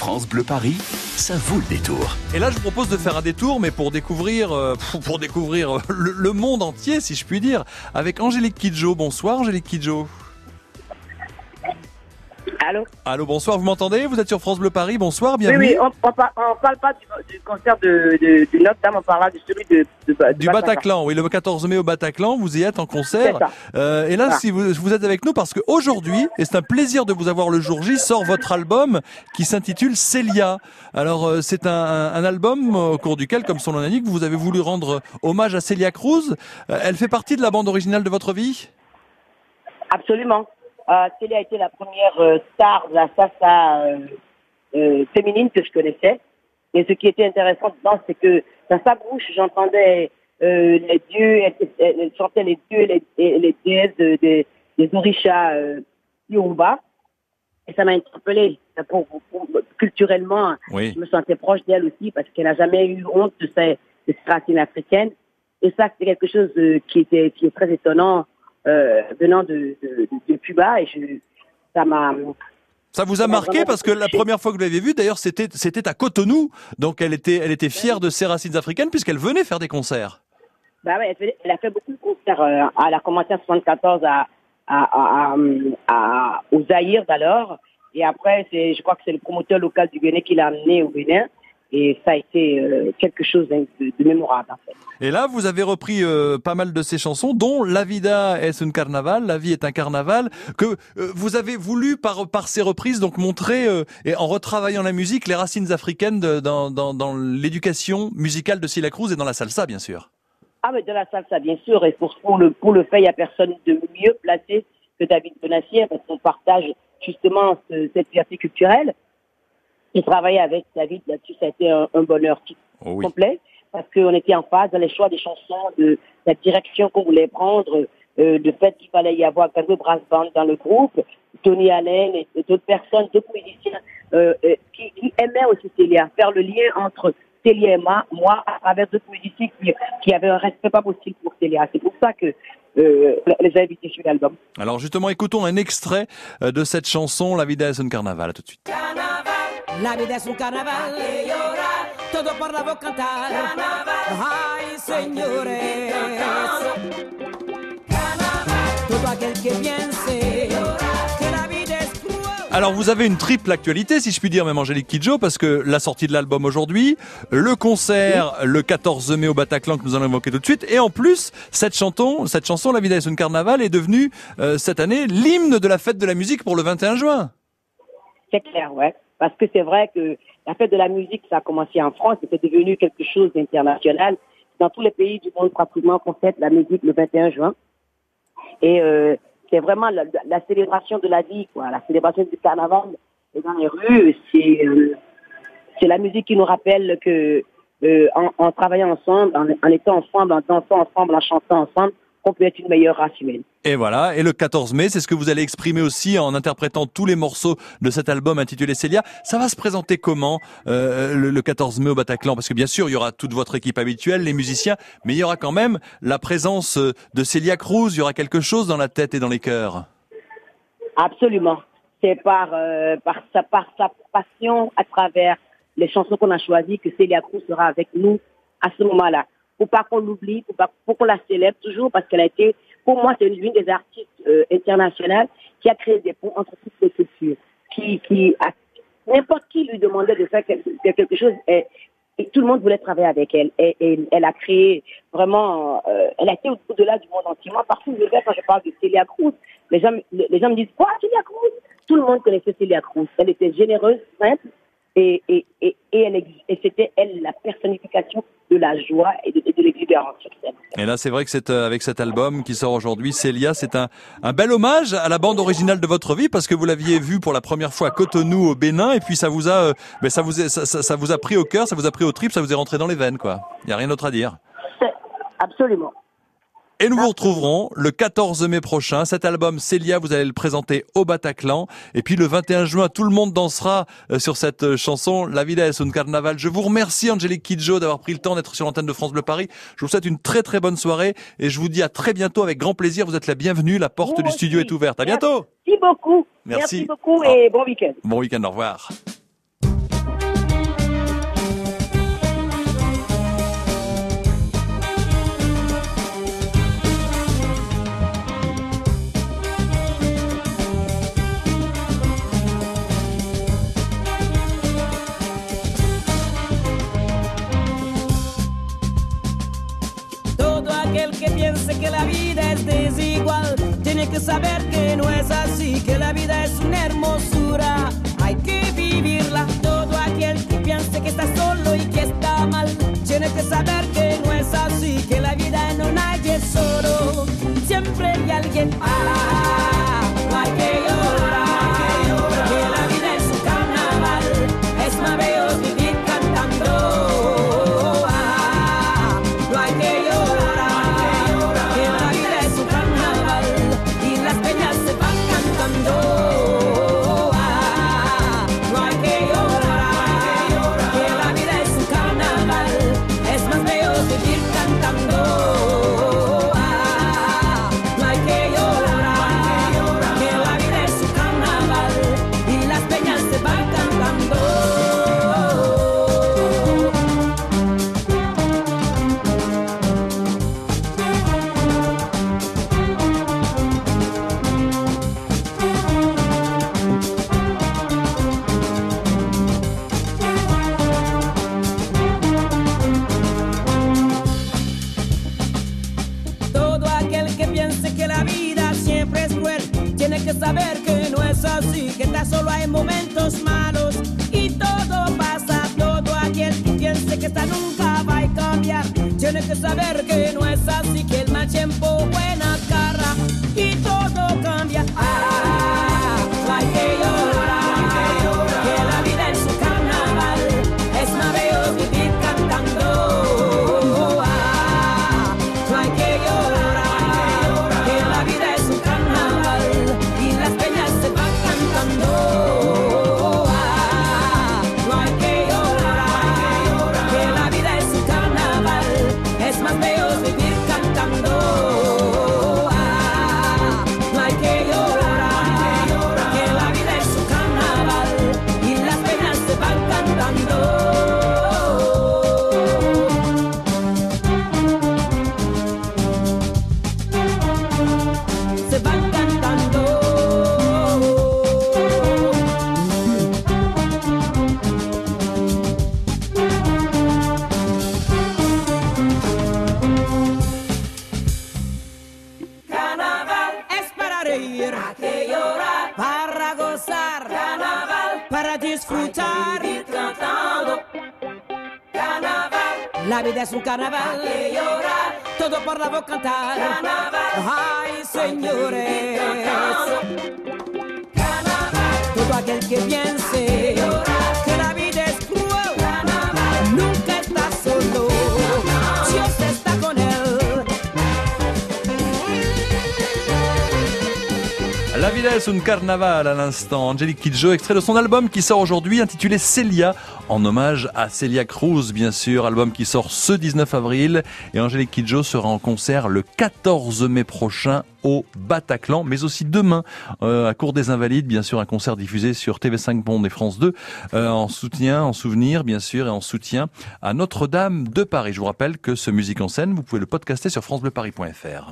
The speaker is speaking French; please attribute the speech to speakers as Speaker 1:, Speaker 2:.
Speaker 1: France Bleu Paris, ça vaut le détour.
Speaker 2: Et là, je vous propose de faire un détour, mais pour découvrir, euh, pour, découvrir euh, le monde entier, si je puis dire, avec Angélique Kidjo. Bonsoir, Angélique Kidjo.
Speaker 3: Allô
Speaker 2: Allô, bonsoir, vous m'entendez Vous êtes sur France Bleu Paris, bonsoir,
Speaker 3: Oui,
Speaker 2: bienvenue.
Speaker 3: oui, on, on, par- on parle pas du, du concert de, de, de Notre-Dame, on parle de celui de, de, de
Speaker 2: Du Bataclan, oui, le 14 mai au Bataclan, vous y êtes en concert. Euh, et là,
Speaker 3: Ah.
Speaker 2: si vous, vous êtes avec nous, parce qu'aujourd'hui, et c'est un plaisir de vous avoir le jour J, sort votre album qui s'intitule Célia. Alors, euh, c'est un, un- album euh, au cours duquel, comme son nom l'indique, vous avez voulu rendre hommage à Célia Cruz. Elle fait partie de la bande originale de votre vie?
Speaker 3: Absolument. Euh, Célia a été la première euh, star de la salsa euh, euh, féminine que je connaissais. Et ce qui était intéressant dedans, c'est que dans sa bouche, j'entendais les dieux, elle, chantait les dieux et les, les déesses de- de- des orishas euh, Yoruba. Et ça m'a interpellée. Pour- pour- culturellement,
Speaker 2: Oui.
Speaker 3: je me sentais proche d'elle aussi parce qu'elle n'a jamais eu honte de ses, de ses racines africaines. Et ça, c'est quelque chose qui était qui est très étonnant venant de, de, de, Cuba. Et je, ça m'a
Speaker 2: Ça vous a marqué parce que la première fois que vous l'avez vue, d'ailleurs, c'était c'était à Cotonou. Donc elle était elle était fière de ses racines africaines puisqu'elle venait faire des concerts.
Speaker 3: Bah ouais, elle, fait- elle a fait beaucoup de concerts. euh, elle a commencé en 74 à, à, à, au Zaïre d'alors. Et après, c'est, je crois que c'est le promoteur local du Bénin qui l'a amené au Bénin. Et ça a été euh, quelque chose de, de mémorable, en fait.
Speaker 2: Et là, vous avez repris euh, pas mal de ces chansons, dont La vida es un carnaval, La vie est un carnaval, que euh, vous avez voulu par par ces reprises donc montrer euh, et en retravaillant la musique les racines africaines de- dans dans, dans l'éducation musicale de Celia Cruz et dans la salsa, bien sûr.
Speaker 3: Ah, mais de la salsa, bien sûr. Et pour, pour le, pour le fait, il n'y a personne de mieux placé que David Benassier parce qu'on partage justement ce- cette fierté culturelle. Et travailler avec David là-dessus, ça a été un, un bonheur tout-
Speaker 2: Oh oui.
Speaker 3: complet parce qu'on était en phase dans les choix des chansons, de la direction qu'on voulait prendre, euh, du fait qu'il fallait y avoir Cargo Brass Band dans le groupe, Tony Allen et, et d'autres personnes, d'autres musiciens euh, euh, qui, qui aimaient aussi Célia, faire le lien entre Célia et moi, moi à travers d'autres musiciens qui, qui avaient un respect pas possible pour Célia. C'est pour ça que euh, les ai invités sur l'album.
Speaker 2: Alors justement, écoutons un extrait de cette chanson La vida es un carnaval. À tout de suite.
Speaker 4: La vida es un carnaval. Todo por la voz cantar. Ay, señores. Todo aquel que piense que la vida es cruel.
Speaker 2: Alors vous avez une triple actualité, si je puis dire, même Angélique Kidjo, parce que la sortie de l'album aujourd'hui, le concert le 14 mai au Bataclan que nous allons évoquer tout de suite, et en plus cette chanson, cette chanson La Vida es un Carnaval est devenue euh, cette année l'hymne de la fête de la musique pour le 21 juin.
Speaker 3: C'est clair, ouais. Parce que c'est vrai que la fête de la musique, ça a commencé en France, c'était devenu quelque chose d'international. Dans tous les pays du monde, pratiquement, qu'on fête la musique le 21 juin. Et euh, c'est vraiment la, célébration de la vie, quoi. La célébration du carnaval et dans les rues, c'est euh, c'est la musique qui nous rappelle que euh, en, en travaillant ensemble, en, en étant ensemble, en dansant ensemble, en chantant ensemble, qu'on peut être une meilleure race humaine.
Speaker 2: Et voilà, et le 14 mai, c'est ce que vous allez exprimer aussi en interprétant tous les morceaux de cet album intitulé Célia. Ça va se présenter comment euh, le, le 14 mai au Bataclan? Parce que bien sûr, il y aura toute votre équipe habituelle, les musiciens, mais il y aura quand même la présence euh, de Célia Cruz, il y aura quelque chose dans la tête et dans les cœurs.
Speaker 3: Absolument. C'est par, euh, par, sa, par sa passion à travers les chansons qu'on a choisies que Célia Cruz sera avec nous à ce moment-là. Faut pas qu'on l'oublie, pas, faut qu'on la célèbre toujours parce qu'elle a été, pour moi, c'est l'une des artistes euh, internationales qui a créé des ponts entre toutes les cultures. Qui, qui n'importe qui lui demandait de faire quelque, chose et, tout le monde voulait travailler avec elle. Et, elle a créé vraiment, euh, elle a été au- au-delà du monde entier. Moi, partout je vais, quand je parle de Célia Cruz, les gens, les gens me disent, quoi, Célia Cruz? Tout le monde connaissait Célia Cruz. Elle était généreuse, simple, et, et, et, et, elle, et c'était elle la personnification de la joie et de, de l'exubérance sur scène.
Speaker 2: Et là, c'est vrai que c'est euh, avec cet album qui sort aujourd'hui, Célia, c'est un, un bel hommage à la bande originale de votre vie parce que vous l'aviez vue pour la première fois à Cotonou au Bénin et puis ça vous a, euh, ben ça vous, a- ça, ça- ça vous a pris au cœur, ça vous a pris au trip, ça vous est rentré dans les veines, quoi. Il y a rien d'autre à dire.
Speaker 3: Absolument.
Speaker 2: Et nous vous retrouverons le 14 mai prochain. Cet album Célia, vous allez le présenter au Bataclan. Et puis le 21 juin, tout le monde dansera euh, sur cette euh, chanson La vida es un carnaval. Je vous remercie Angélique Kidjo d'avoir pris le temps d'être sur l'antenne de France Bleu Paris. Je vous souhaite une très très bonne soirée et je vous dis à très bientôt avec grand plaisir. Vous êtes la bienvenue. La porte
Speaker 3: Vous
Speaker 2: du studio est ouverte. À bientôt.
Speaker 3: Merci beaucoup.
Speaker 2: Merci.
Speaker 3: Merci beaucoup et bon week-end.
Speaker 2: Bon week-end. Au revoir.
Speaker 4: Aquel que piense que la vida es desigual tiene que saber que no es así, que la vida es una hermosura. Hay que vivirla. Todo aquel que piense que está solo y que está mal tiene que saber que cruel tiene que saber que no es así, que tan solo hay momentos malos y todo pasa. Todo aquel que piense que esta nunca va a cambiar tiene que saber que no es así, que el mal tiempo buena la vida es un carnaval. que llorar, todo por la voz cantar. Carnaval, ay señores. Carnaval, todo aquel que piense que
Speaker 2: La Vida es un carnaval à l'instant. Angélique Kidjo, extrait de son album qui sort aujourd'hui intitulé Celia, en hommage à Celia Cruz, bien sûr. Album qui sort ce 19 avril. Et Angélique Kidjo sera en concert le 14 mai prochain au Bataclan, mais aussi demain euh, à Cour des Invalides, bien sûr, un concert diffusé sur TV5 Monde et France 2 euh, en soutien, en souvenir, bien sûr, et en soutien à Notre-Dame de Paris. Je vous rappelle que ce Musique en scène, vous pouvez le podcaster sur francebleuparis.fr.